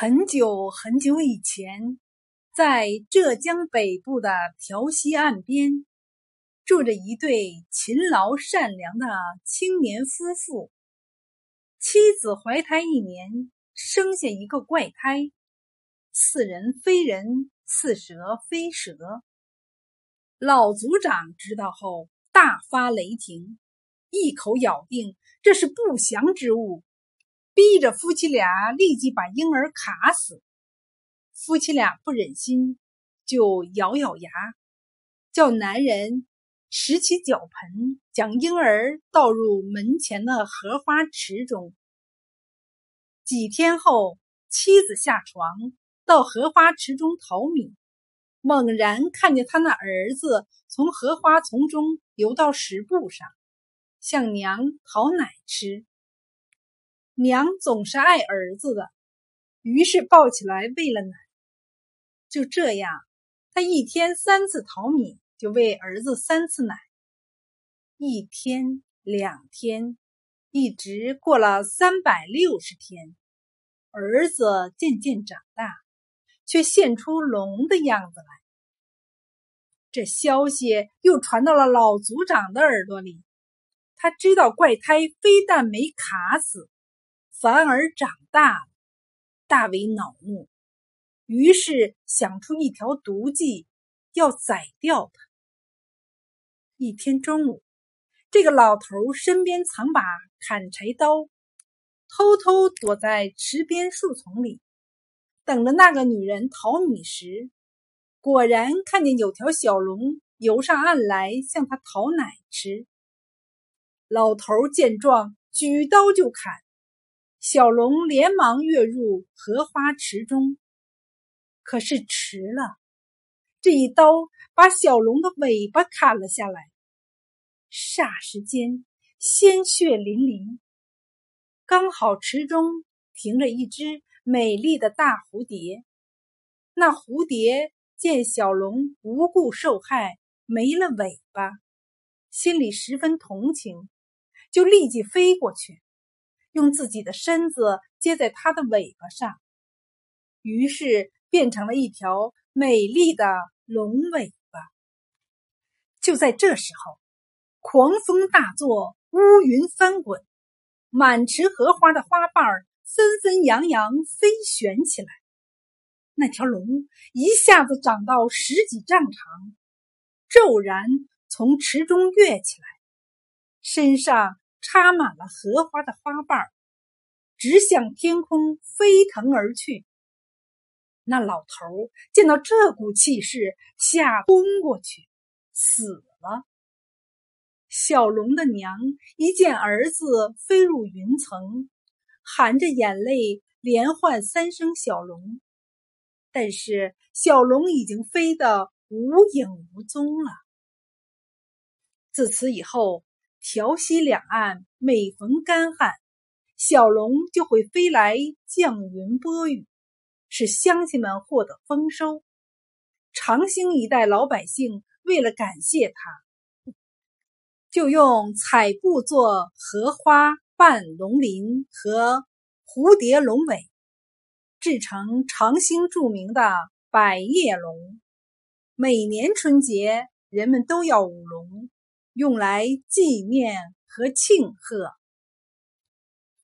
很久很久以前，在浙江北部的调溪岸边，住着一对勤劳善良的青年夫妇。妻子怀胎一年，生下一个怪胎，似人非人，似蛇非蛇。老族长知道后，大发雷霆，一口咬定这是不祥之物。逼着夫妻俩立即把婴儿卡死。夫妻俩不忍心，就咬咬牙，叫男人拾起脚盆，将婴儿倒入门前的荷花池中。几天后，妻子下床到荷花池中淘米，猛然看见他那儿子从荷花丛中游到石布上，向娘讨奶吃。娘总是爱儿子的，于是抱起来喂了奶。就这样，他一天三次淘米，就喂儿子三次奶。一天、两天，一直过了三百六十天，儿子渐渐长大，却现出龙的样子来。这消息又传到了老族长的耳朵里，他知道怪胎非但没卡死。反而长大了，大为恼怒，于是想出一条毒计，要宰掉他。一天中午，这个老头身边藏把砍柴刀，偷偷躲在池边树丛里，等着那个女人淘米时，果然看见有条小龙游上岸来向他讨奶吃。老头见状，举刀就砍。小龙连忙跃入荷花池中，可是迟了。这一刀把小龙的尾巴砍了下来，霎时间鲜血淋漓。刚好池中停着一只美丽的大蝴蝶，那蝴蝶见小龙无故受害，没了尾巴，心里十分同情，就立即飞过去。用自己的身子接在它的尾巴上，于是变成了一条美丽的龙尾巴。就在这时候，狂风大作，乌云翻滚，满池荷花的花瓣纷纷扬扬飞旋起来。那条龙一下子长到十几丈长，骤然从池中跃起来，身上。插满了荷花的花瓣，直向天空飞腾而去。那老头见到这股气势，吓昏过去，死了。小龙的娘一见儿子飞入云层，含着眼泪连唤三声“小龙”，但是小龙已经飞得无影无踪了。自此以后。调溪两岸每逢干旱，小龙就会飞来降云播雨，使乡亲们获得丰收。长兴一带老百姓为了感谢他，就用彩布做荷花瓣龙鳞和蝴蝶龙尾，制成长兴著名的百叶龙。每年春节，人们都要舞龙。用来纪念和庆贺。